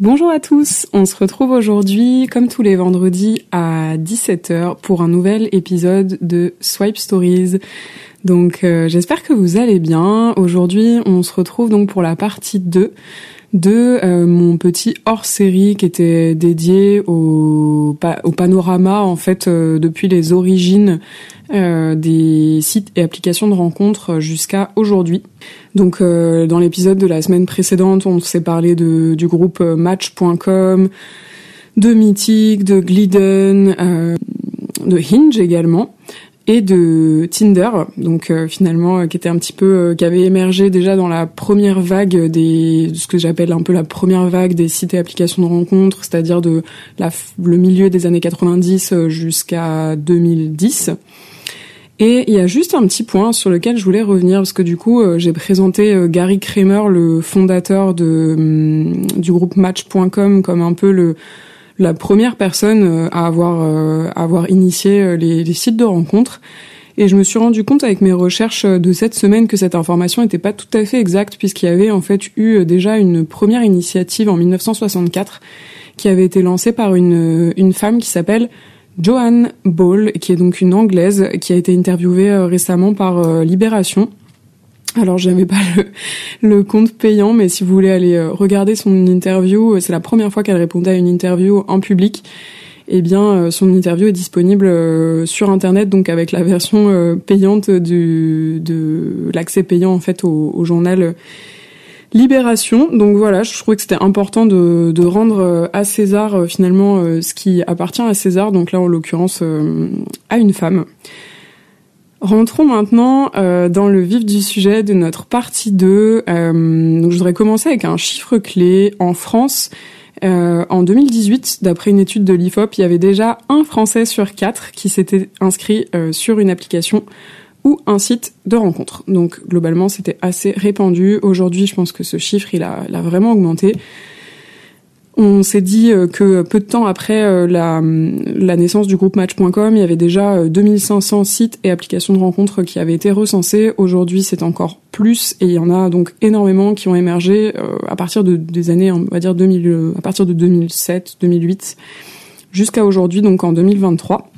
Bonjour à tous, on se retrouve aujourd'hui comme tous les vendredis à 17h pour un nouvel épisode de Swipe Stories. Donc euh, j'espère que vous allez bien. Aujourd'hui on se retrouve donc pour la partie 2 de euh, mon petit hors-série qui était dédié au, panorama en fait euh, depuis les origines des sites et applications de rencontres jusqu'à aujourd'hui. Donc dans l'épisode de la semaine précédente, on s'est parlé de, du groupe Match.com, de Mythic, de Glidden, de Hinge également et de Tinder, donc euh, finalement euh, qui était un petit peu euh, qui avait émergé déjà dans la première vague des ce que j'appelle un peu la première vague des sites et applications de rencontres, c'est-à-dire de la, le milieu des années 90 jusqu'à 2010. Et il y a juste un petit point sur lequel je voulais revenir parce que du coup j'ai présenté Gary Kramer, le fondateur de hum, du groupe Match.com, comme un peu le la première personne euh, à avoir, euh, à avoir initié euh, les, sites de rencontres. Et je me suis rendu compte avec mes recherches de cette semaine que cette information n'était pas tout à fait exacte puisqu'il y avait en fait eu déjà une première initiative en 1964 qui avait été lancée par une, une femme qui s'appelle Joanne Ball, qui est donc une anglaise qui a été interviewée récemment par Libération alors j'avais pas le, compte payant, mais si vous voulez aller euh, regarder son interview, euh, c'est la première fois qu'elle répondait à une interview en public. Eh bien, euh, son interview est disponible sur internet, donc avec la version payante de l'accès payant en fait au, au, journal Libération. Donc voilà, je trouvais que c'était important de, de, rendre à César finalement ce qui appartient à César. Donc là, en l'occurrence, à une femme. Rentrons maintenant euh, dans le vif du sujet de notre partie 2. Euh, donc je voudrais commencer avec un chiffre clé. En France, euh, en 2018, d'après une étude de l'IFOP, il y avait déjà un Français sur quatre qui s'était inscrit sur une application ou un site de rencontre. Donc globalement, c'était assez répandu. Aujourd'hui, je pense que ce chiffre, il a, il a vraiment augmenté. On s'est dit euh, que peu de temps après euh, la, naissance du groupe Match.com, il y avait déjà 2500 euh, sites et applications de rencontres qui avaient été recensés. Aujourd'hui, c'est encore plus et il y en a donc énormément qui ont émergé à partir de, des années, on va dire 2000, à partir de 2007, 2008, jusqu'à aujourd'hui, donc en 2023.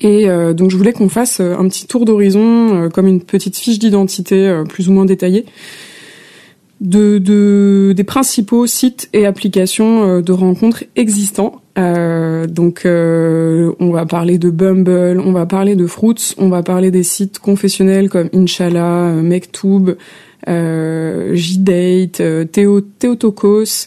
Et donc je voulais qu'on fasse un petit tour d'horizon, comme une petite fiche d'identité plus ou moins détaillée, de, de, des principaux sites et applications euh, de rencontres existants. Euh, donc, euh, on va parler de Bumble, on va parler de Fruits, on va parler des sites confessionnels comme Inshallah, euh, Mektoub, euh, Jdate, Théo, Théotokos,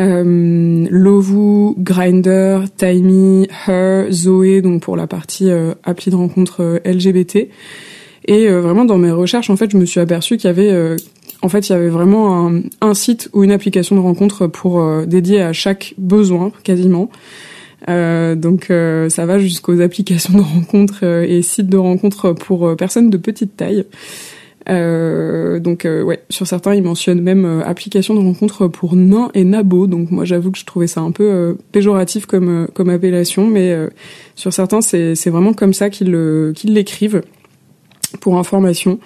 euh, Lovu, Grinder, Timey, Her, Zoé, donc pour la partie appli de rencontre LGBT. Et vraiment dans mes recherches, en fait, je me suis aperçue qu'il y avait en fait, il y avait vraiment un, site ou une application de rencontre pour euh, dédié à chaque besoin, quasiment. Euh, donc euh, ça va jusqu'aux applications de rencontre et sites de rencontre pour personnes de petite taille. donc ouais, sur certains ils mentionnent même application de rencontre pour nains et nabos. Donc moi j'avoue que je trouvais ça un peu péjoratif comme comme appellation, mais sur certains c'est c'est vraiment comme ça qu'ils qu'ils l'écrivent pour information.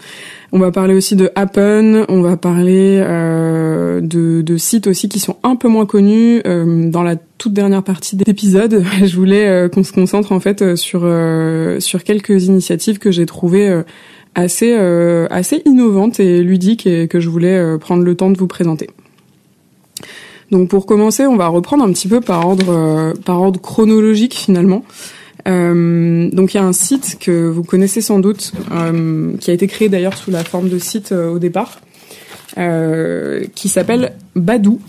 On va parler aussi de Happen, on va parler euh, de, de, sites aussi qui sont un peu moins connus. Euh, dans la toute dernière partie de l'épisode, je voulais euh, qu'on se concentre en fait sur euh, sur quelques initiatives que j'ai trouvées euh, assez assez innovantes et ludiques et que je voulais prendre le temps de vous présenter. Donc pour commencer, on va reprendre un petit peu par ordre par ordre chronologique finalement. Euh, donc il y a un site que vous connaissez sans doute, euh, qui a été créé d'ailleurs sous la forme de site euh, au départ, qui s'appelle Badou.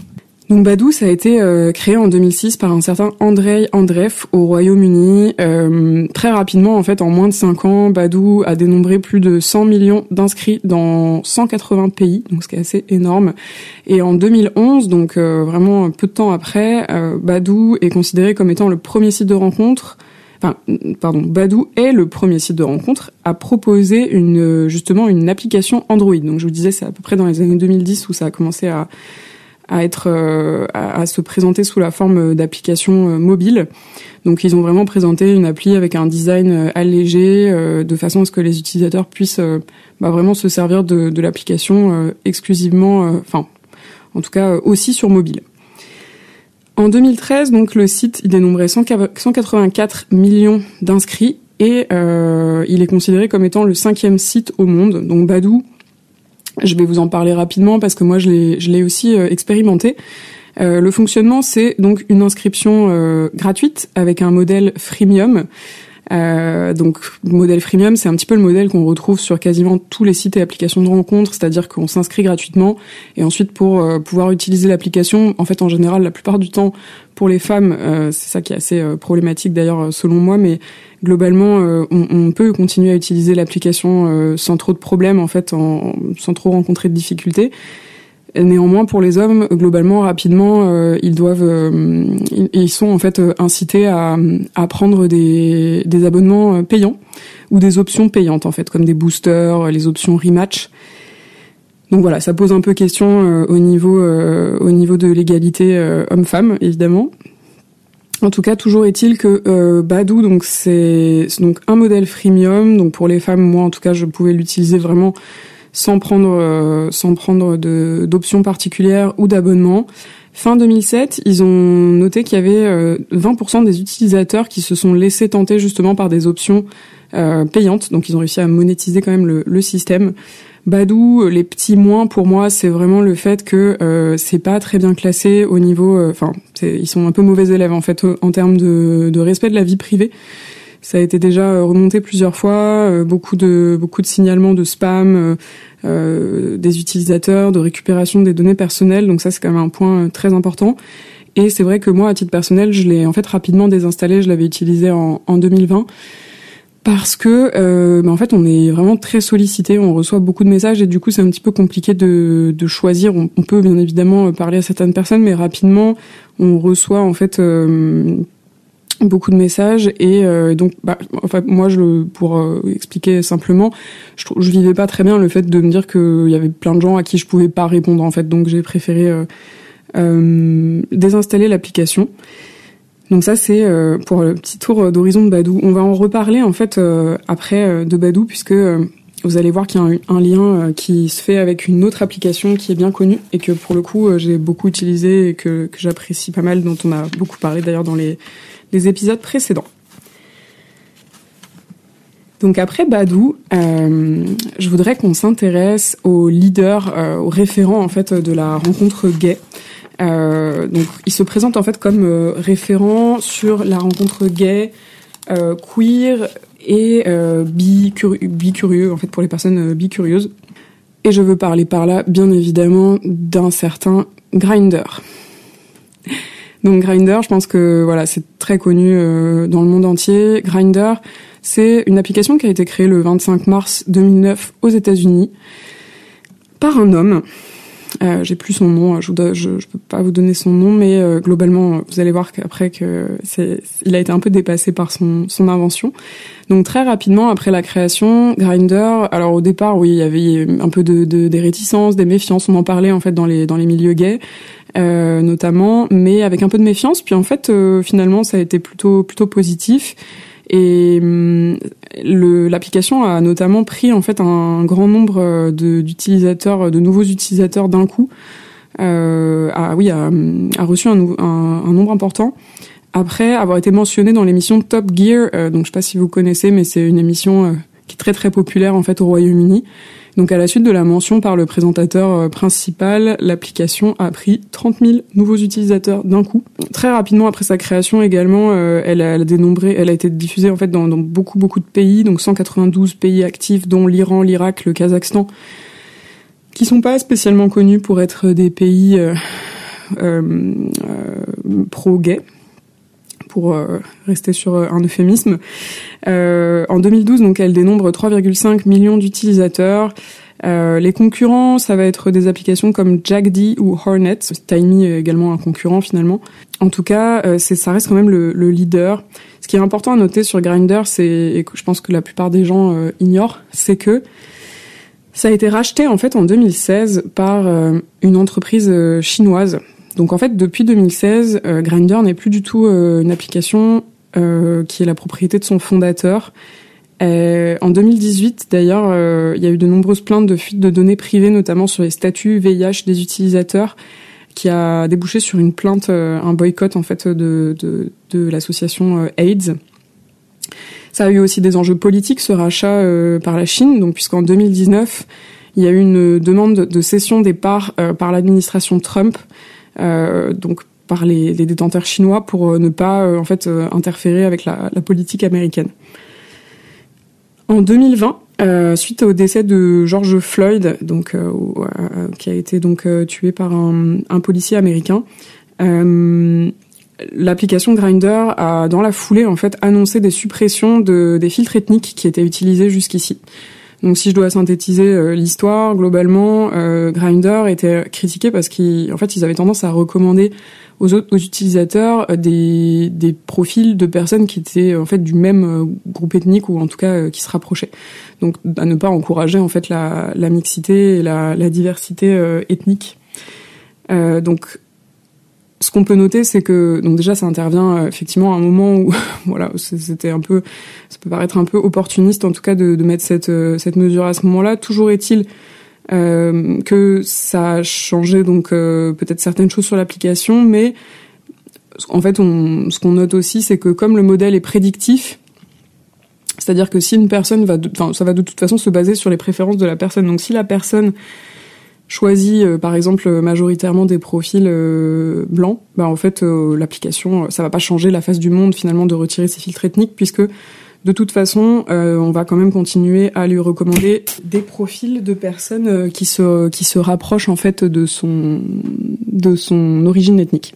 Donc Badou, ça a été euh, créé en 2006 par un certain Andrei Andreev au Royaume-Uni. Euh, très rapidement, en fait, en moins de 5 ans, Badou a dénombré plus de 100 millions d'inscrits dans 180 pays, donc ce qui est assez énorme. Et en 2011, donc euh, vraiment peu de temps après, Badou est considéré comme étant le premier site de rencontre enfin, pardon, Badou est le premier site de rencontre à proposer une, justement, une application Android. Donc, je vous disais, c'est à peu près dans les années 2010 où ça a commencé euh, à, se présenter sous la forme d'application euh, mobile. Donc ils ont vraiment présenté une appli avec un design euh, allégé de façon à ce que les utilisateurs puissent bah, vraiment se servir de, de l'application exclusivement, enfin en tout cas aussi sur mobile. En 2013, donc le site il dénombrait 184 millions d'inscrits et euh, il est considéré comme étant le cinquième site au monde. Donc Badou je vais vous en parler rapidement parce que moi je l'ai, aussi euh, expérimenté. Euh, le fonctionnement, c'est donc une inscription gratuite avec un modèle freemium. Euh, donc modèle freemium, c'est un petit peu le modèle qu'on retrouve sur quasiment tous les sites et applications de rencontres, c'est-à-dire qu'on s'inscrit gratuitement et ensuite pour pouvoir utiliser l'application, en fait en général la plupart du temps pour les femmes, c'est ça qui est assez problématique d'ailleurs selon moi, mais globalement, euh, on, on, peut continuer à utiliser l'application euh, sans trop de problèmes, en fait, en, sans trop rencontrer de difficultés. Néanmoins, pour les hommes, globalement, rapidement, euh, ils doivent, ils sont en fait incités à, à prendre des, abonnements payants ou des options payantes, en fait, comme des boosters, les options rematch. Donc voilà, ça pose un peu question au niveau au niveau de l'égalité homme-femme, évidemment. En tout cas, toujours est-il que euh, Badou, donc c'est donc un modèle freemium. Donc pour les femmes, moi en tout cas, je pouvais l'utiliser vraiment sans prendre euh, sans prendre d'options particulières ou d'abonnement. Fin 2007, ils ont noté qu'il y avait 20% euh, des utilisateurs qui se sont laissés tenter justement par des options payantes. Donc ils ont réussi à monétiser quand même le, le système. Badou, les petits moins pour moi, c'est vraiment le fait que euh, c'est pas très bien classé au niveau, euh, enfin, ils sont un peu mauvais élèves en fait en termes de, de, respect de la vie privée. Ça a été déjà euh, remonté plusieurs fois, euh, beaucoup de beaucoup de signalements de spam des utilisateurs, de récupération des données personnelles. Donc ça, c'est quand même un point très important. Et c'est vrai que moi, à titre personnel, je l'ai en fait rapidement désinstallé. Je l'avais utilisé en, en 2020 parce que euh, bah, en fait on est vraiment très sollicité, on reçoit beaucoup de messages et du coup c'est un petit peu compliqué de, de choisir. On, peut bien évidemment parler à certaines personnes, mais rapidement on reçoit en fait euh, beaucoup de messages et euh, donc bah, en fait moi je pour euh, expliquer simplement, je, je vivais pas très bien le fait de me dire qu'il y avait plein de gens à qui je pouvais pas répondre en fait, donc j'ai préféré désinstaller l'application. Donc ça c'est euh, pour le petit tour d'horizon de Badou. On va en reparler en fait euh, après euh, de Badou puisque vous allez voir qu'il y a un, lien qui se fait avec une autre application qui est bien connue et que pour le coup j'ai beaucoup utilisé et que, que j'apprécie pas mal, dont on a beaucoup parlé d'ailleurs dans les, les épisodes précédents. Donc après Badou, euh, je voudrais qu'on s'intéresse au leader, euh, au référent en fait de la rencontre gay. Euh, donc, il se présente en fait comme euh, référent sur la rencontre gay, queer et bicurieux, en fait pour les personnes bicurieuses. Et je veux parler par là, bien évidemment, d'un certain Grinder. Donc Grinder, je pense que voilà, c'est très connu dans le monde entier. Grinder, c'est une application qui a été créée le 25 mars 2009 aux États-Unis par un homme euh, j'ai plus son nom, je, ne peux pas vous donner son nom, mais euh, globalement, vous allez voir qu'après que il a été un peu dépassé par son, son invention. Donc très rapidement après la création, Grinder, alors au départ, oui, il y avait un peu de, de des réticences, des méfiances, on en parlait en fait dans les dans les milieux gays. Euh, notamment, mais avec un peu de méfiance. Puis en fait, euh, finalement, ça a été plutôt plutôt positif. Et hum, l'application a notamment pris en fait un grand nombre euh, d'utilisateurs, de, nouveaux utilisateurs d'un coup. Euh, a, oui, a, a reçu un, un, un, nombre important après avoir été mentionné dans l'émission Top Gear. Euh, donc je sais pas si vous connaissez, mais c'est une émission euh, qui est très très populaire en fait au Royaume-Uni. Donc à la suite de la mention par le présentateur euh, principal, l'application a pris 30 000 nouveaux utilisateurs d'un coup. Très rapidement après sa création également, euh, elle a dénombré, elle a été diffusée en fait dans, beaucoup beaucoup de pays, donc 192 pays actifs, dont l'Iran, l'Irak, le Kazakhstan, qui sont pas spécialement connus pour être des pays euh, pro-gay pour rester sur un euphémisme. en 2012, donc, elle dénombre 3,5 millions d'utilisateurs. Euh, les concurrents, ça va être des applications comme JackD ou Hornet. Tiny est également un concurrent finalement. En tout cas, euh, ça reste quand même le, le, leader. Ce qui est important à noter sur Grindr, c'est et je pense que la plupart des gens euh, ignorent, c'est que ça a été racheté en fait en 2016 par euh, une entreprise chinoise. Donc en fait, depuis 2016, Grindr n'est plus du tout une application qui est la propriété de son fondateur euh, en 2018, d'ailleurs, euh, il y a eu de nombreuses plaintes de fuite de données privées, notamment sur les statuts VIH des utilisateurs, qui a débouché sur une plainte, euh, un boycott en fait de, de, de l'association AIDS. Ça a eu aussi des enjeux politiques, ce rachat par la Chine, donc puisqu'en 2019, il y a eu une demande de cession des parts par l'administration Trump, donc par les, détenteurs chinois, pour ne pas en fait interférer avec la, politique américaine. En 2020, euh, suite au décès de George Floyd, donc euh, euh, qui a été donc tué par un, un policier américain, l'application Grinder a dans la foulée en fait annoncé des suppressions de, des filtres ethniques qui étaient utilisés jusqu'ici. Donc si je dois synthétiser l'histoire, globalement, Grinder était critiqué parce qu'en fait ils avaient tendance à recommander aux autres utilisateurs euh, des, des profils de personnes qui étaient en fait du même euh, groupe ethnique ou en tout cas euh, qui se rapprochaient. Donc à ne pas encourager en fait la, la mixité et la, la diversité ethnique. Euh, donc ce qu'on peut noter, c'est que donc déjà ça intervient effectivement à un moment où voilà c'était un peu ça peut paraître un peu opportuniste en tout cas de, de mettre cette cette mesure à ce moment-là. Toujours est-il euh, que ça a changé donc euh, peut-être certaines choses sur l'application, mais en fait, on, ce qu'on note aussi, c'est que comme le modèle est prédictif, c'est-à-dire que si une personne va, enfin, ça va de toute façon se baser sur les préférences de la personne. Donc, si la personne choisit, euh, par exemple, majoritairement des profils blancs, bah en fait, l'application, ça va pas changer la face du monde finalement de retirer ces filtres ethniques, puisque de toute façon, euh, on va quand même continuer à lui recommander des profils de personnes euh, qui se qui se rapprochent en fait de son de son origine ethnique.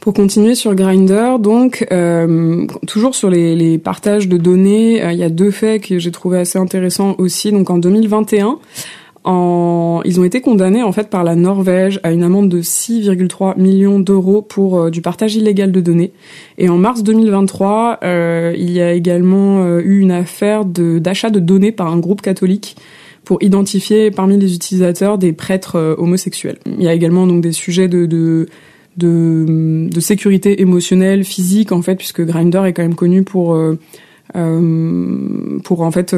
Pour continuer sur Grinder, donc euh, toujours sur les, les, partages de données, il y a deux faits que j'ai trouvé assez intéressants aussi. Donc en 2021, en... Ils ont été condamnés en fait par la Norvège à une amende de 6,3 millions d'euros pour euh, du partage illégal de données. Et en mars 2023, euh, il y a également euh, eu une affaire d'achat de, données par un groupe catholique pour identifier parmi les utilisateurs des prêtres euh, homosexuels. Il y a également donc des sujets de, de de, sécurité émotionnelle, physique en fait, puisque Grinder est quand même connu pour pour en fait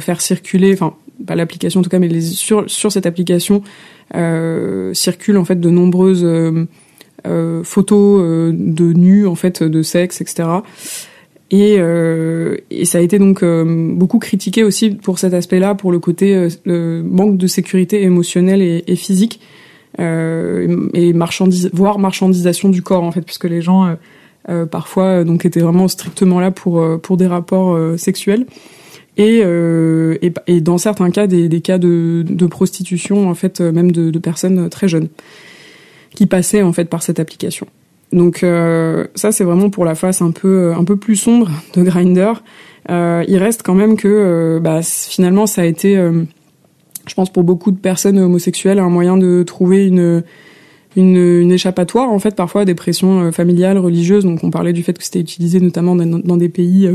faire circuler, enfin pas l'application en tout cas, mais les, sur, sur cette application euh, circulent en fait de nombreuses euh, euh photos euh, de nus en fait de sexe, etc. Et, euh, et ça a été donc beaucoup critiqué aussi pour cet aspect-là, pour le côté le manque de sécurité émotionnelle et, et physique, et marchandise, voire marchandisation du corps en fait, puisque les gens parfois donc étaient vraiment strictement là pour pour des rapports sexuels et, euh, et, et, dans certains cas des, des cas de, de, prostitution en fait euh, même de, de, personnes très jeunes qui passaient en fait par cette application. Donc euh, ça c'est vraiment pour la face un peu un peu plus sombre de Grinder. Euh, il reste quand même que euh, bah, finalement ça a été, je pense pour beaucoup de personnes homosexuelles un moyen de trouver une une, une échappatoire en fait parfois à des pressions familiales, religieuses. Donc on parlait du fait que c'était utilisé notamment dans, dans des pays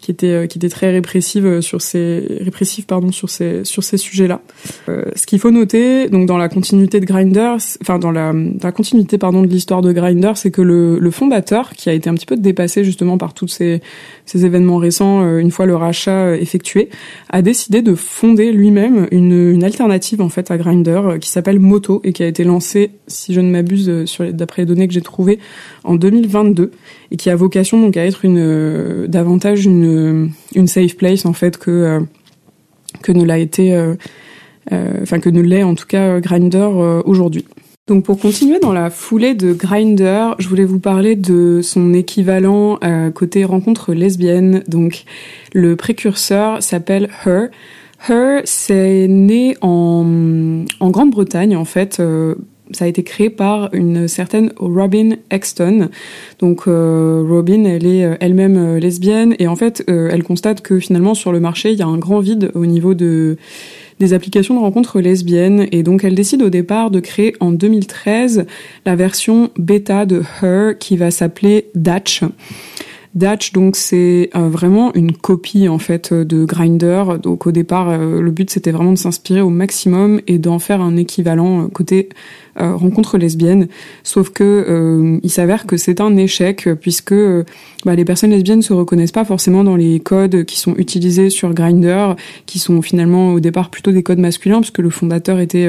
qui était euh, qui était très répressive euh, sur ces répressive pardon sur ces sur ces sujets-là. Euh, ce qu'il faut noter donc dans la continuité de Grindr, enfin dans la, la continuité pardon de l'histoire de Grindr, c'est que le, le fondateur qui a été un petit peu dépassé justement par tous ces ces événements récents une fois le rachat effectué, a décidé de fonder lui-même une, une alternative en fait à Grindr qui s'appelle Moto et qui a été lancée si je ne m'abuse sur d'après les données que j'ai trouvées en 2022 et qui a vocation donc à être une davantage une une, safe place en fait que euh, que ne l'a été, euh, euh, enfin que ne l'est en tout cas Grinder aujourd'hui. Donc pour continuer dans la foulée de Grinder, je voulais vous parler de son équivalent côté rencontre lesbienne. Donc le précurseur s'appelle Her. Her, c'est né en, en Grande-Bretagne en fait, ça a été créé par une certaine Robin Exton. Donc Robin, elle est elle-même lesbienne et en fait, elle constate que finalement sur le marché, il y a un grand vide au niveau de des applications de rencontres lesbiennes et donc elle décide au départ de créer en 2013 la version bêta de Her qui va s'appeler Datch. Datch, donc c'est euh, vraiment une copie en fait de Grinder. Donc au départ, euh, le but c'était vraiment de s'inspirer au maximum et d'en faire un équivalent euh, côté rencontre lesbienne. Sauf que il s'avère que c'est un échec puisque bah, les personnes lesbiennes se reconnaissent pas forcément dans les codes qui sont utilisés sur Grinder, qui sont finalement au départ plutôt des codes masculins puisque le fondateur était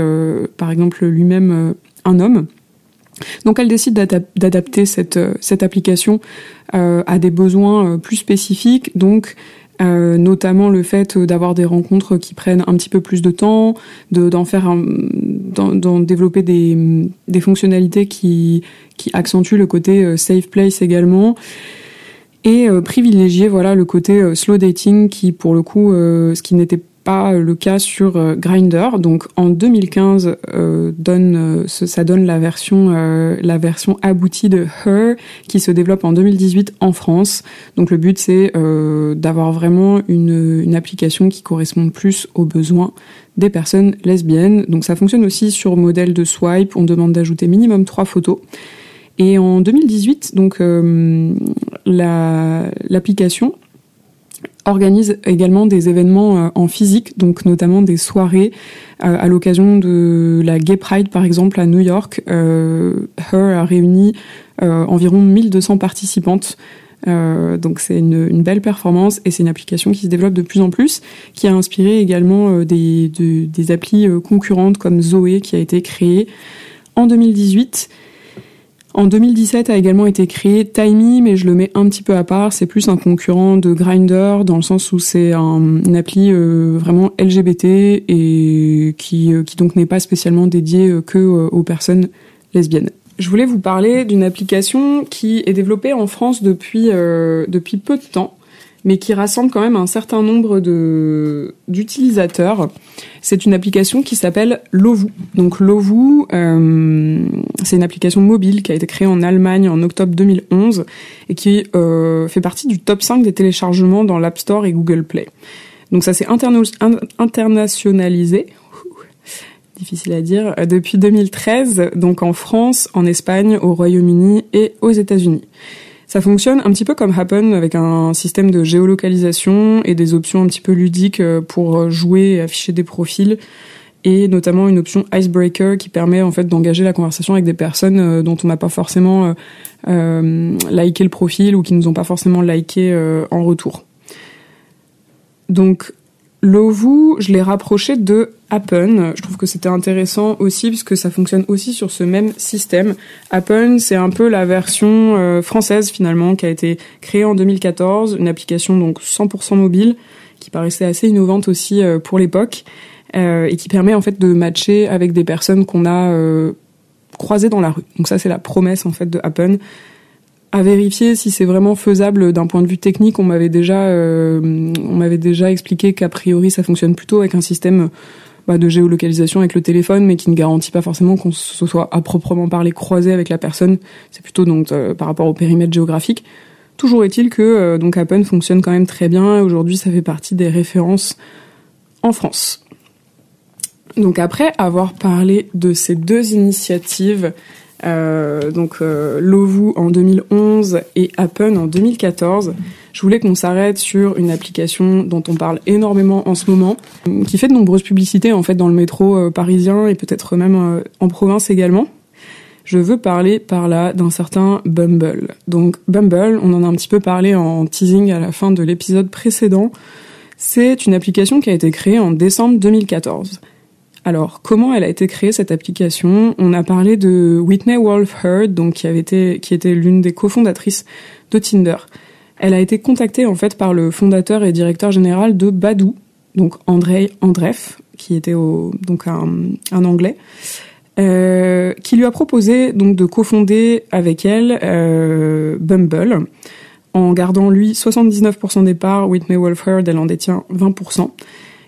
par exemple lui-même un homme. Donc elle décide d'adapter cette, euh, application euh, à des besoins euh, plus spécifiques, donc notamment le fait d'avoir des rencontres qui prennent un petit peu plus de temps, de, d'en faire, d'en, développer des, fonctionnalités qui, qui accentuent le côté safe place également, et privilégier voilà le côté slow dating qui pour le coup, ce qui n'était pas le cas sur euh, Grinder. Donc en 2015 euh, donne euh, ça donne la version la version aboutie de Her qui se développe en 2018 en France. Donc le but c'est d'avoir vraiment une, application qui correspond plus aux besoins des personnes lesbiennes. Donc ça fonctionne aussi sur modèle de swipe. On demande d'ajouter minimum trois photos. Et en 2018, donc l'application organise également des événements euh, en physique, donc notamment des soirées euh, à l'occasion de la Gay Pride par exemple à New York. Euh, Her a réuni environ 1200 participantes. donc c'est une, belle performance et c'est une application qui se développe de plus en plus, qui a inspiré également des, des applis concurrentes comme Zoé qui a été créée en 2018 en 2017 a également été créé Timey, mais je le mets un petit peu à part. C'est plus un concurrent de Grinder dans le sens où c'est un, une appli euh, vraiment LGBT et qui, euh, qui donc n'est pas spécialement dédiée euh, que aux personnes lesbiennes. Je voulais vous parler d'une application qui est développée en France depuis peu de temps mais qui rassemble quand même un certain nombre de d'utilisateurs. C'est une application qui s'appelle Lovu. Donc Lovu, euh, c'est une application mobile qui a été créée en Allemagne en octobre 2011 et qui euh, fait partie du top 5 des téléchargements dans l'App Store et Google Play. Donc ça s'est internationalisé difficile à dire, depuis 2013, donc en France, en Espagne, au Royaume-Uni et aux États-Unis. Ça fonctionne un petit peu comme Happen avec un système de géolocalisation et des options un petit peu ludiques euh, pour jouer et afficher des profils et notamment une option icebreaker qui permet en fait d'engager la conversation avec des personnes euh, dont on n'a pas forcément euh, euh, liké le profil ou qui nous ont pas forcément liké en retour. Donc Lovu, je l'ai rapproché de Appen. Je trouve que c'était intéressant aussi puisque ça fonctionne aussi sur ce même système. Appen, c'est un peu la version euh, française finalement qui a été créée en 2014, une application donc 100% mobile qui paraissait assez innovante aussi euh, pour l'époque euh, et qui permet en fait de matcher avec des personnes qu'on a croisées dans la rue. Donc ça c'est la promesse en fait de Appen à vérifier si c'est vraiment faisable d'un point de vue technique. On m'avait déjà, euh, on m'avait déjà expliqué qu'a priori ça fonctionne plutôt avec un système bah, de géolocalisation avec le téléphone, mais qui ne garantit pas forcément qu'on se soit à proprement parler croisé avec la personne. C'est plutôt donc euh, par rapport au périmètre géographique. Toujours est-il que euh, donc Appen fonctionne quand même très bien. Aujourd'hui, ça fait partie des références en France. Donc après avoir parlé de ces deux initiatives euh, donc euh, Lovu en 2011 et Appen en 2014. Je voulais qu'on s'arrête sur une application dont on parle énormément en ce moment, qui fait de nombreuses publicités en fait dans le métro euh, parisien et peut-être même euh, en province également. Je veux parler par là d'un certain Bumble. Donc Bumble, on en a un petit peu parlé en teasing à la fin de l'épisode précédent. C'est une application qui a été créée en décembre 2014. Alors, comment elle a été créée cette application? On a parlé de Whitney Wolf Heard, qui était l'une des cofondatrices de Tinder. Elle a été contactée en fait par le fondateur et directeur général de Badou, donc André Andreff, qui était un, anglais, euh, qui lui a proposé de cofonder avec elle euh, Bumble, en gardant lui 79% des parts. Whitney Wolf Heard, elle en détient 20%.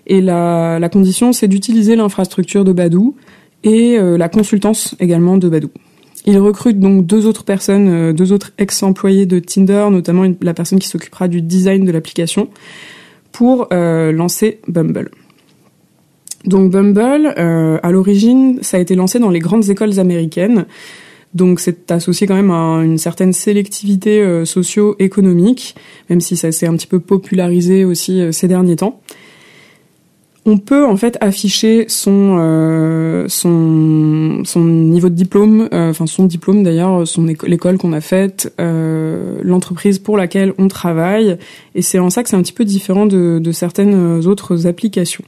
Et la, condition, c'est d'utiliser l'infrastructure de Badou et la consultance également de Badou. Il recrute donc deux autres personnes, deux autres ex-employés de Tinder, notamment la personne qui s'occupera du design de l'application, pour lancer Bumble. Donc Bumble, à l'origine, ça a été lancé dans les grandes écoles américaines. Donc c'est associé quand même à une certaine sélectivité euh, socio-économique, même si ça s'est un petit peu popularisé aussi euh, ces derniers temps. On peut en fait afficher son euh, son niveau de diplôme, enfin son diplôme d'ailleurs, son l'école qu'on a faite, l'entreprise pour laquelle on travaille, et c'est en ça que c'est un petit peu différent de, de certaines autres applications.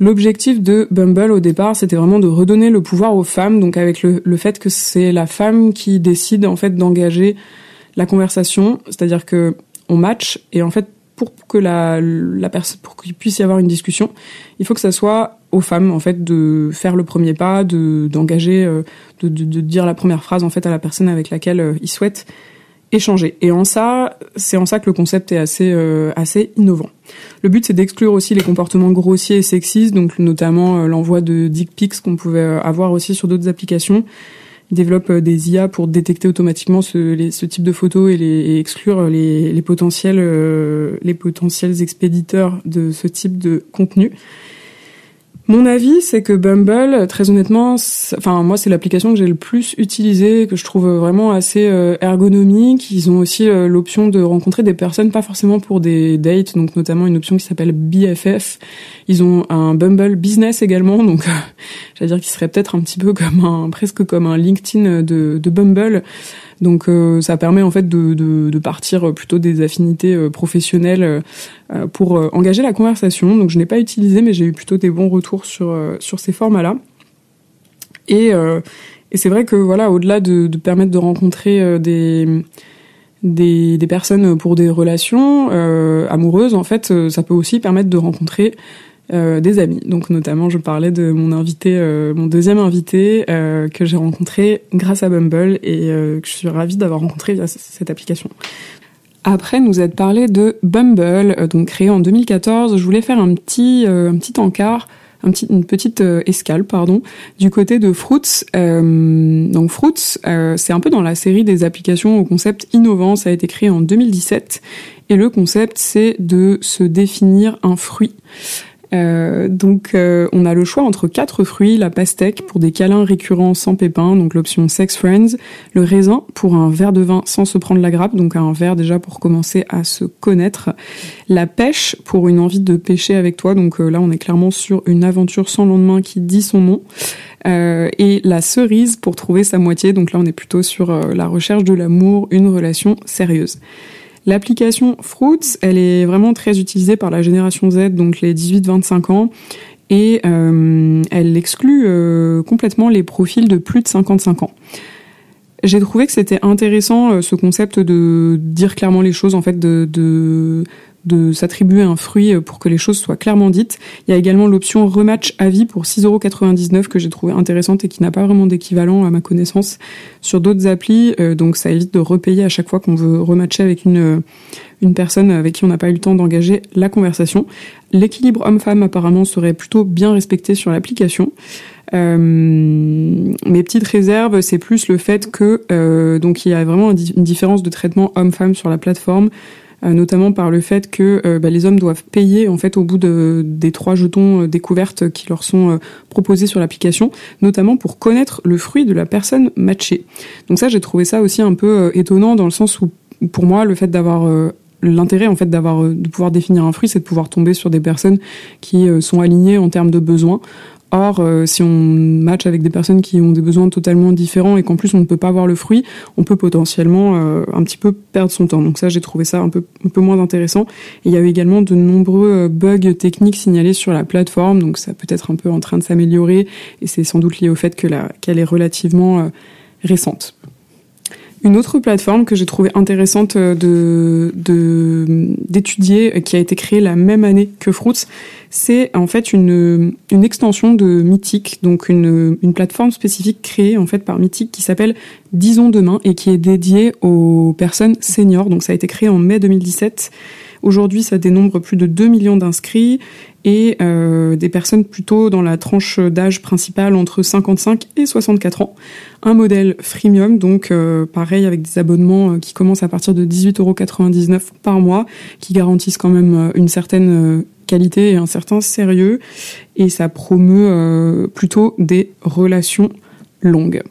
L'objectif de Bumble au départ, c'était vraiment de redonner le pouvoir aux femmes, donc avec le, le fait que c'est la femme qui décide en fait d'engager la conversation, c'est-à-dire que on match et en fait pour que la, la personne pour qu'il puisse y avoir une discussion, il faut que ça soit aux femmes en fait de faire le premier pas, de d'engager, euh, de, de, de, dire la première phrase en fait à la personne avec laquelle euh, ils souhaitent échanger. Et en ça, c'est en ça que le concept est assez euh, assez innovant. Le but c'est d'exclure aussi les comportements grossiers et sexistes, donc notamment euh, l'envoi de dick pics qu'on pouvait avoir aussi sur d'autres applications. Développe des IA pour détecter automatiquement ce, type de photos et, les, exclure les potentiels les potentiels expéditeurs de ce type de contenu. Mon avis, c'est que Bumble, très honnêtement, enfin moi c'est l'application que j'ai le plus utilisée, que je trouve vraiment assez euh, ergonomique. Ils ont aussi euh, l'option de rencontrer des personnes, pas forcément pour des dates, donc notamment une option qui s'appelle BFF. Ils ont un Bumble Business également, donc j'allais dire qu'il serait peut-être un petit peu comme un, presque comme un LinkedIn de, de Bumble. Donc euh, ça permet en fait de, de, de, partir plutôt des affinités euh, professionnelles euh, pour engager la conversation. Donc je n'ai pas utilisé, mais j'ai eu plutôt des bons retours sur sur ces formats-là. Et, et c'est vrai que voilà, au-delà de, de, permettre de rencontrer des des, des, personnes pour des relations amoureuses, en fait, ça peut aussi permettre de rencontrer euh, des amis. Donc notamment, je parlais de mon invité, euh, mon deuxième invité euh, que j'ai rencontré grâce à Bumble et que je suis ravie d'avoir rencontré via cette application. Après nous être parlé de Bumble, donc créé en 2014, je voulais faire un petit un petit encart un petit, une petite escale pardon du côté de Fruits. donc Fruits, c'est un peu dans la série des applications au concept innovant. Ça a été créé en 2017 et le concept c'est de se définir un fruit. Euh, donc euh, on a le choix entre quatre fruits, la pastèque pour des câlins récurrents sans pépins, donc l'option Sex Friends, le raisin pour un verre de vin sans se prendre la grappe, donc un verre déjà pour commencer à se connaître, la pêche pour une envie de pêcher avec toi, donc euh, là on est clairement sur une aventure sans lendemain qui dit son nom, et la cerise pour trouver sa moitié, donc là on est plutôt sur la recherche de l'amour, une relation sérieuse. L'application Fruits, elle est vraiment très utilisée par la génération Z, donc les 18-25 ans, et euh, elle exclut euh, complètement les profils de plus de 55 ans. J'ai trouvé que c'était intéressant euh, ce concept de dire clairement les choses, en fait, de, de de s'attribuer un fruit euh, pour que les choses soient clairement dites. Il y a également l'option rematch à vie pour 6,99€ que j'ai trouvé intéressante et qui n'a pas vraiment d'équivalent à ma connaissance sur d'autres applis. Euh, donc ça évite de repayer à chaque fois qu'on veut rematcher avec une, euh, une personne avec qui on n'a pas eu le temps d'engager la conversation. L'équilibre homme-femme apparemment serait plutôt bien respecté sur l'application. Euh, mes petites réserves, c'est plus le fait que donc il y a vraiment une différence de traitement homme-femme sur la plateforme. Euh, notamment par le fait que euh, bah, les hommes doivent payer en fait au bout de, des trois jetons euh, découvertes qui leur sont proposés sur l'application, notamment pour connaître le fruit de la personne matchée. Donc ça, j'ai trouvé ça aussi un peu étonnant dans le sens où, pour moi, le fait d'avoir l'intérêt en fait d'avoir de pouvoir définir un fruit, c'est de pouvoir tomber sur des personnes qui sont alignées en termes de besoins. Or, euh, si on match avec des personnes qui ont des besoins totalement différents et qu'en plus on ne peut pas voir le fruit, on peut potentiellement euh, un petit peu perdre son temps. Donc ça, j'ai trouvé ça un peu, un peu moins intéressant. Et il y avait également de nombreux euh, bugs techniques signalés sur la plateforme, donc ça peut être un peu en train de s'améliorer et c'est sans doute lié au fait que la, qu'elle est relativement récente. Une autre plateforme que j'ai trouvé intéressante de, d'étudier, qui a été créée la même année que Fruits, c'est en fait une, une extension de Mythic, donc une, une plateforme spécifique créée en fait par Mythic qui s'appelle Disons demain et qui est dédiée aux personnes seniors. Donc ça a été créé en mai 2017 Aujourd'hui, ça dénombre plus de 2 millions d'inscrits et euh, des personnes plutôt dans la tranche d'âge principale entre 55 et 64 ans. Un modèle freemium, donc euh, pareil avec des abonnements euh, qui commencent à partir de 18,99€ par mois, qui garantissent quand même une certaine qualité et un certain sérieux, et ça promeut plutôt des relations longues.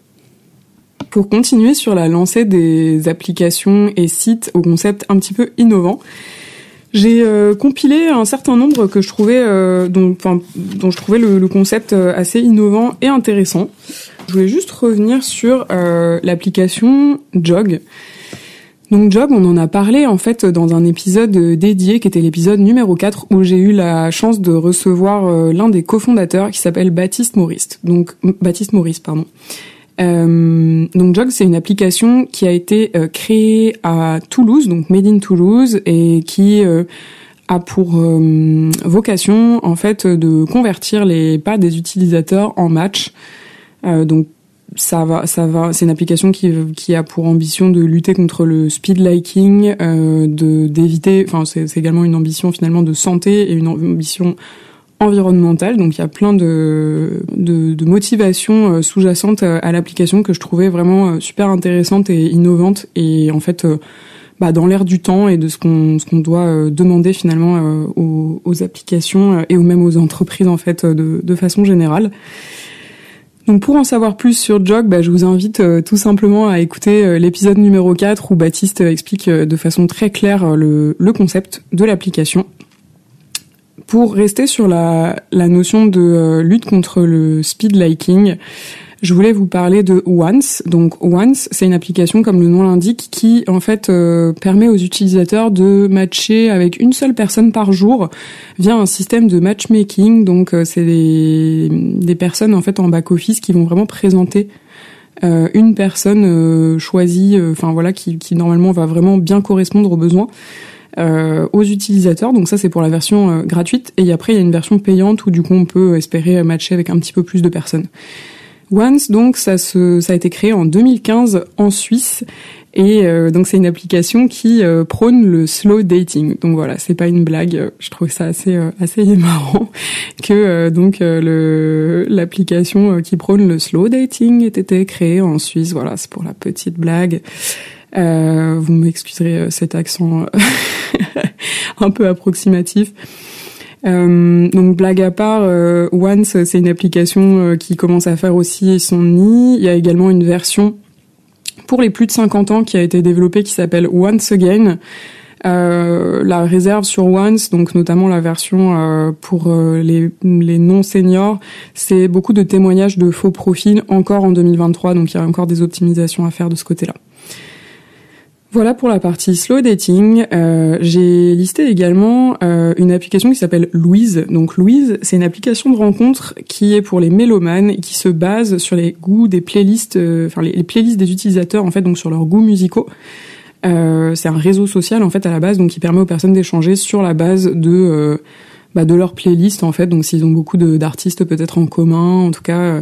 Pour continuer sur la lancée des applications et sites au concept un petit peu innovant, j'ai euh, compilé un certain nombre que je trouvais, euh, dont, dont je trouvais le, concept euh, assez innovant et intéressant. Je voulais juste revenir sur l'application Jog. Donc Jog, on en a parlé en fait dans un épisode dédié qui était l'épisode numéro 4 où j'ai eu la chance de recevoir l'un des cofondateurs qui s'appelle Baptiste Maurice. Donc Baptiste Maurice, pardon. Euh, donc Jog, c'est une application qui a été euh, créée à Toulouse, donc made in Toulouse, et qui euh, a pour vocation en fait de convertir les pas des utilisateurs en match. donc ça va, ça va. C'est une application qui, qui a pour ambition de lutter contre le speed liking, de d'éviter. Enfin, c'est également une ambition finalement de santé et une ambition environnementale. Donc il y a plein de, de, de motivations euh, sous-jacentes à, l'application que je trouvais vraiment euh, super intéressantes et innovantes et en fait euh, bah, dans l'air du temps et de ce qu'on doit demander finalement aux, aux, applications et même aux entreprises en fait de, de façon générale. Donc pour en savoir plus sur Jog, bah, je vous invite tout simplement à écouter l'épisode numéro 4 où Baptiste explique de façon très claire le, le concept de l'application pour rester sur la, la notion de euh, lutte contre le speed liking, je voulais vous parler de Once. Donc Once, c'est une application comme le nom l'indique qui en fait euh, permet aux utilisateurs de matcher avec une seule personne par jour via un système de matchmaking. Donc euh, c'est des, des personnes en fait en back office qui vont vraiment présenter une personne choisie, enfin voilà, qui, qui normalement va vraiment bien correspondre aux besoins. Euh, aux utilisateurs. Donc ça c'est pour la version euh, gratuite. Et après il y a une version payante où du coup on peut espérer matcher avec un petit peu plus de personnes. Once donc ça se, ça a été créé en 2015 en Suisse et euh, donc c'est une application qui prône le slow dating. Donc voilà, c'est pas une blague. Je trouve ça assez assez marrant que donc le l'application qui prône le slow dating ait été créée en Suisse. Voilà, c'est pour la petite blague. Euh, vous m'excuserez euh, cet accent euh, un peu approximatif. Euh, donc blague à part, euh, Once c'est une application qui commence à faire aussi son nid. Il y a également une version pour les plus de 50 ans qui a été développée qui s'appelle Once Again. Euh, la réserve sur Once, donc notamment la version pour les, les non seniors, c'est beaucoup de témoignages de faux profils encore en 2023, donc il y a encore des optimisations à faire de ce côté-là. Voilà pour la partie slow dating. Euh, j'ai listé également euh, une application qui s'appelle Louise. Donc Louise, c'est une application de rencontre qui est pour les mélomanes qui se base sur les goûts des playlists, euh, enfin les, playlists des utilisateurs en fait, donc sur leurs goûts musicaux. c'est un réseau social en fait à la base, donc qui permet aux personnes d'échanger sur la base de bah, de leur playlist en fait. Donc s'ils ont beaucoup d'artistes peut-être en commun, en tout cas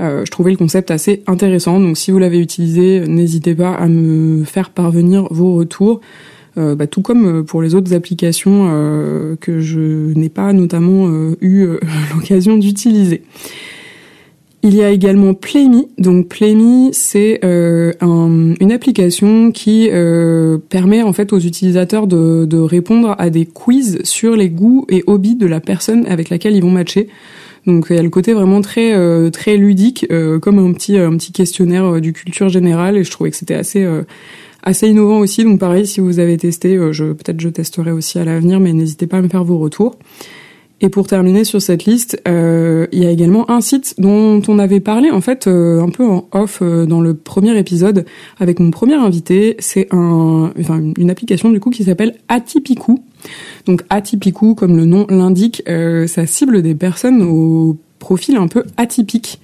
euh, je trouvais le concept assez intéressant. Donc si vous l'avez utilisé, n'hésitez pas à me faire parvenir vos retours. Euh, bah, tout comme euh, pour les autres applications euh, que je n'ai pas notamment euh, eu l'occasion d'utiliser. Il y a également Playme. Donc Playme, c'est un, une application qui permet en fait aux utilisateurs de, de, répondre à des quiz sur les goûts et hobbies de la personne avec laquelle ils vont matcher. Donc il y a le côté vraiment très euh, très ludique, euh, comme un petit un petit questionnaire euh, du culture générale, et je trouvais que c'était assez assez innovant aussi. Donc pareil, si vous avez testé, je peut-être je testerai aussi à l'avenir, mais n'hésitez pas à me faire vos retours. Et pour terminer sur cette liste, euh, il y a également un site dont on avait parlé en fait un peu en off dans le premier épisode avec mon premier invité. C'est un, enfin, une application du coup qui s'appelle Atipiku. Donc Atipiku, comme le nom l'indique, euh, ça cible des personnes aux profils un peu atypiques.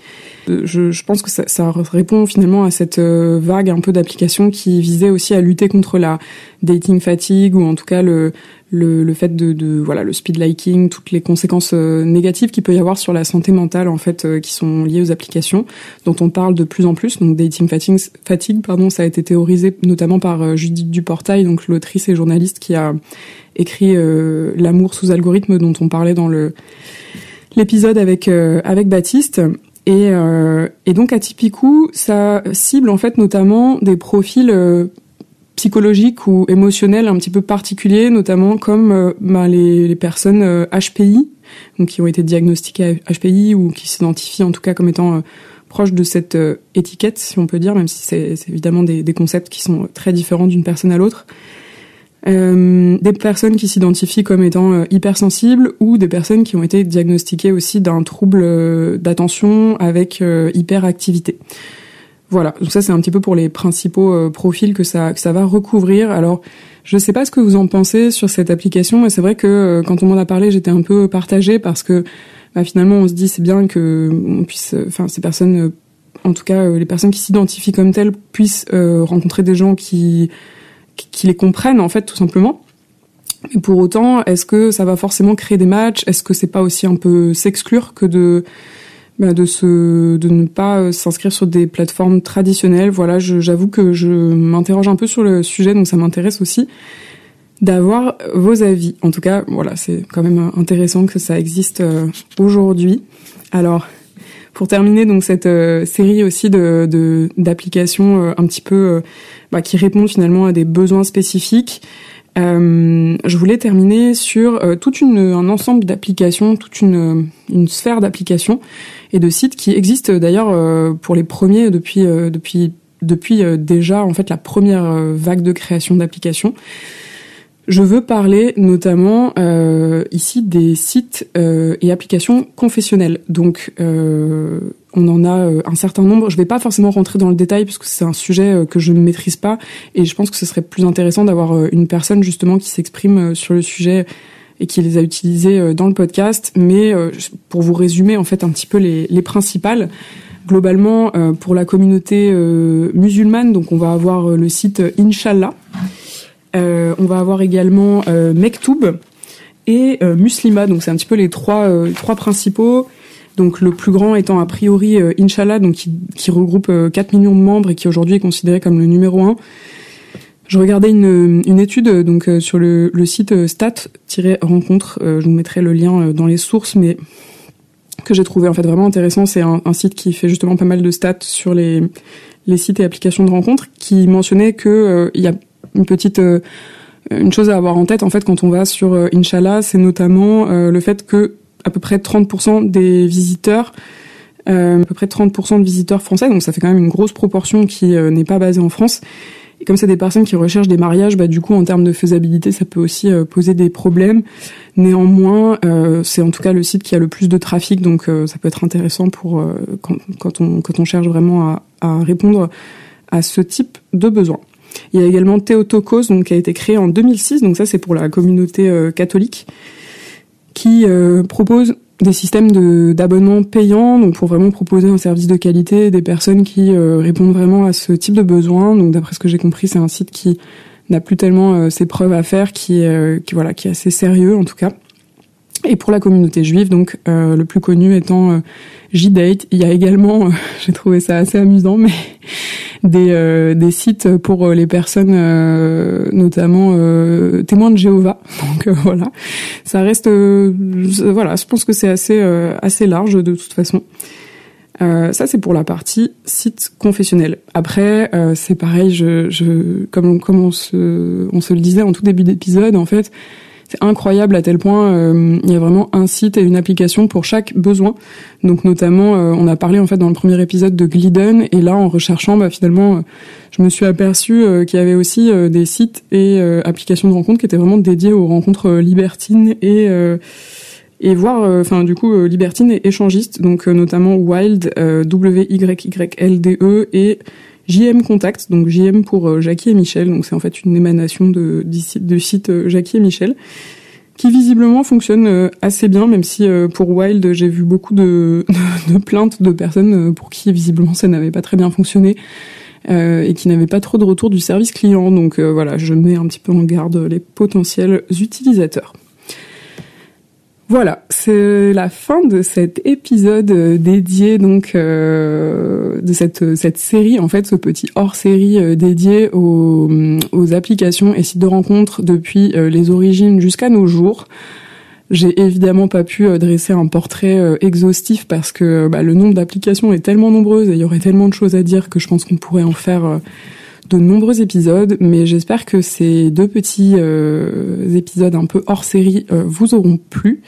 Je, je pense que ça, ça, répond finalement à cette vague un peu d'applications qui visait aussi à lutter contre la dating fatigue ou en tout cas le, le, le fait de, de, voilà le speed liking, toutes les conséquences euh, négatives qu'il peut y avoir sur la santé mentale en fait euh, qui sont liées aux applications dont on parle de plus en plus. Donc dating fatigue, fatigue pardon, ça a été théorisé notamment par euh, Judith Duportail, donc l'autrice et journaliste qui a écrit L'amour sous algorithme dont on parlait dans le l'épisode avec avec Baptiste. Et, et donc Atypicou, ça cible en fait notamment des profils psychologiques ou émotionnels un petit peu particuliers, notamment comme euh, bah, les, les, personnes HPI, euh, donc qui ont été diagnostiquées HPI ou qui s'identifient en tout cas comme étant euh, proches de cette étiquette, si on peut dire, même si c'est évidemment des, des, concepts qui sont très différents d'une personne à l'autre. Euh, des personnes qui s'identifient comme étant hypersensibles ou des personnes qui ont été diagnostiquées aussi d'un trouble d'attention avec hyperactivité. Voilà, donc ça c'est un petit peu pour les principaux euh, profils que ça que ça va recouvrir. Alors, je sais pas ce que vous en pensez sur cette application, mais c'est vrai que euh, quand on m'en a parlé, j'étais un peu partagée parce que bah, finalement on se dit c'est bien que on puisse, euh, enfin ces personnes, en tout cas les personnes qui s'identifient comme telles, puissent rencontrer des gens qui qui les comprennent en fait tout simplement. Mais pour autant, est-ce que ça va forcément créer des matchs? Est-ce que c'est pas aussi un peu s'exclure que de bah, de se de ne pas euh, s'inscrire sur des plateformes traditionnelles? Voilà, j'avoue que je m'interroge un peu sur le sujet, donc ça m'intéresse aussi d'avoir vos avis. En tout cas, voilà, c'est quand même intéressant que ça existe euh, aujourd'hui. Alors, pour terminer donc cette euh, série aussi de d'applications un petit peu bah, qui répondent finalement à des besoins spécifiques. Euh, je voulais terminer sur euh, toute une, un ensemble d'applications, toute une, une sphère d'applications et de sites qui existent d'ailleurs euh, pour les premiers depuis depuis depuis déjà en fait la première vague de création d'applications. Je veux parler notamment euh, ici des sites euh, et applications confessionnelles. Donc, euh, on en a un certain nombre. Je ne vais pas forcément rentrer dans le détail parce que c'est un sujet que je ne maîtrise pas, et je pense que ce serait plus intéressant d'avoir une personne justement qui s'exprime sur le sujet et qui les a utilisés dans le podcast. Mais pour vous résumer en fait un petit peu les, les principales. Globalement, pour la communauté musulmane, donc on va avoir le site Inshallah euh, on va avoir également euh, Mektoub et euh, Muslima. Donc c'est un petit peu les trois trois principaux. Donc le plus grand étant a priori Inshallah, donc qui, regroupe 4 millions de membres et qui aujourd'hui est considéré comme le numéro 1. Je regardais une, étude donc sur le, site stat-rencontre, je vous mettrai le lien dans les sources, mais que j'ai trouvé en fait vraiment intéressant. C'est un, site qui fait justement pas mal de stats sur les, les sites et applications de rencontres, qui mentionnait que il y a une petite euh, une chose à avoir en tête en fait quand on va sur euh, Inch'Allah, c'est notamment euh, le fait que à peu près 30% des visiteurs à peu près 30% de visiteurs français, donc ça fait quand même une grosse proportion qui n'est pas basée en France. Et comme c'est des personnes qui recherchent des mariages, bah, du coup, en termes de faisabilité, ça peut aussi poser des problèmes. Néanmoins, c'est en tout cas le site qui a le plus de trafic, donc ça peut être intéressant pour quand, quand, on, quand on cherche vraiment à, à répondre à ce type de besoin. Il y a également Theotokos, donc qui a été créé en 2006, donc ça c'est pour la communauté euh, catholique, qui euh, propose des systèmes de d'abonnement payants, donc pour vraiment proposer un service de qualité, des personnes qui euh, répondent vraiment à ce type de besoin. Donc d'après ce que j'ai compris, c'est un site qui n'a plus tellement ses preuves à faire, qui, qui voilà, qui est assez sérieux en tout cas. Et pour la communauté juive, donc le plus connu étant J-Date. Il y a également, j'ai trouvé ça assez amusant, mais des, euh, des sites pour euh, les personnes, euh, notamment témoins de Jéhovah. Donc voilà, ça reste, voilà, je pense que c'est assez assez large de toute façon. ça c'est pour la partie site confessionnel. Après c'est pareil, je, je comme comme on se on se le disait en tout début d'épisode, en fait c'est incroyable à tel point euh, il y a vraiment un site et une application pour chaque besoin. Donc notamment, euh, on a parlé en fait dans le premier épisode de Glidden et là en recherchant, bah, finalement, euh, je me suis aperçu qu'il y avait aussi des sites et applications de rencontres qui étaient vraiment dédiés aux rencontres libertines et et voir, enfin du coup, libertines et échangistes, donc notamment Wild, W Y Y L D E et JM Contact, donc JM pour euh, Jackie et Michel, donc c'est en fait une émanation de, site, euh, Jackie et Michel. qui visiblement fonctionne assez bien, même si pour Wild j'ai vu beaucoup de, de, plaintes de personnes pour qui visiblement ça n'avait pas très bien fonctionné. et qui n'avaient pas trop de retour du service client. Donc voilà, je mets un petit peu en garde les potentiels utilisateurs. Voilà, c'est la fin de cet épisode euh, dédié donc euh, de cette cette série en fait ce petit hors série euh, dédié aux, aux applications et sites de rencontres depuis les origines jusqu'à nos jours. J'ai évidemment pas pu dresser un portrait exhaustif parce que bah, le nombre d'applications est tellement nombreux et il y aurait tellement de choses à dire que je pense qu'on pourrait en faire de nombreux épisodes, mais j'espère que ces deux petits euh, épisodes un peu hors série euh, vous auront plu.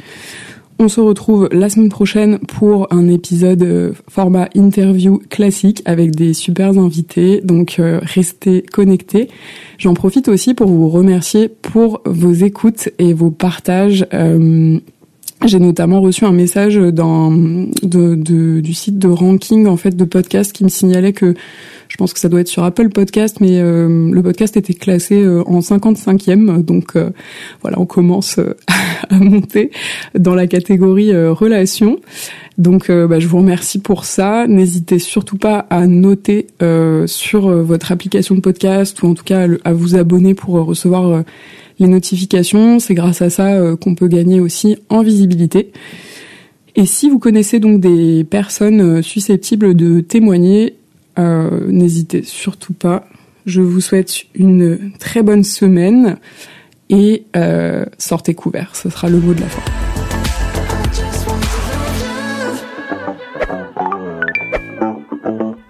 On se retrouve la semaine prochaine pour un épisode euh, format interview classique avec des super invités, donc restez connectés. J'en profite aussi pour vous remercier pour vos écoutes et vos partages. J'ai notamment reçu un message dans, de, du site de ranking en fait de podcast qui me signalait que je pense que ça doit être sur Apple Podcast, mais euh, le podcast était classé euh, en 55e, donc euh, voilà, on commence à monter dans la catégorie relations. Donc bah, je vous remercie pour ça. N'hésitez surtout pas à noter sur votre application de podcast ou en tout cas à, vous abonner pour recevoir les notifications. C'est grâce à ça qu'on peut gagner aussi en visibilité. Et si vous connaissez donc des personnes susceptibles de témoigner, euh, n'hésitez surtout pas. Je vous souhaite une très bonne semaine et euh, sortez couverts. Ce sera le mot de la fin.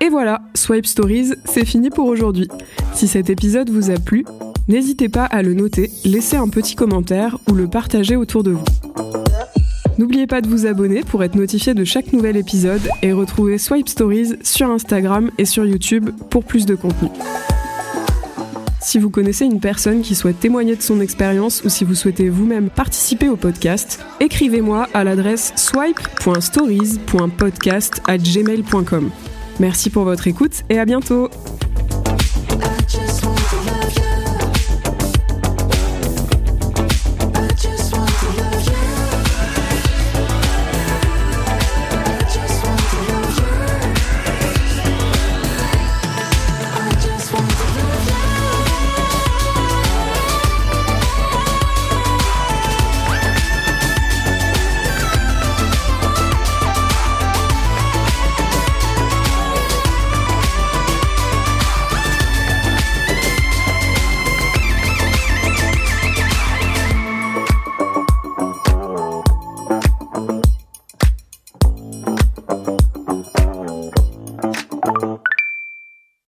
Et voilà, Swipe Stories, c'est fini pour aujourd'hui. Si cet épisode vous a plu, n'hésitez pas à le noter, laisser un petit commentaire ou le partager autour de vous. N'oubliez pas de vous abonner pour être notifié de chaque nouvel épisode et retrouver Swipe Stories sur Instagram et sur YouTube pour plus de contenu. Si vous connaissez une personne qui souhaite témoigner de son expérience ou si vous souhaitez vous-même participer au podcast, écrivez-moi à l'adresse swipe.stories.podcast@gmail.com. Merci pour votre écoute et à bientôt.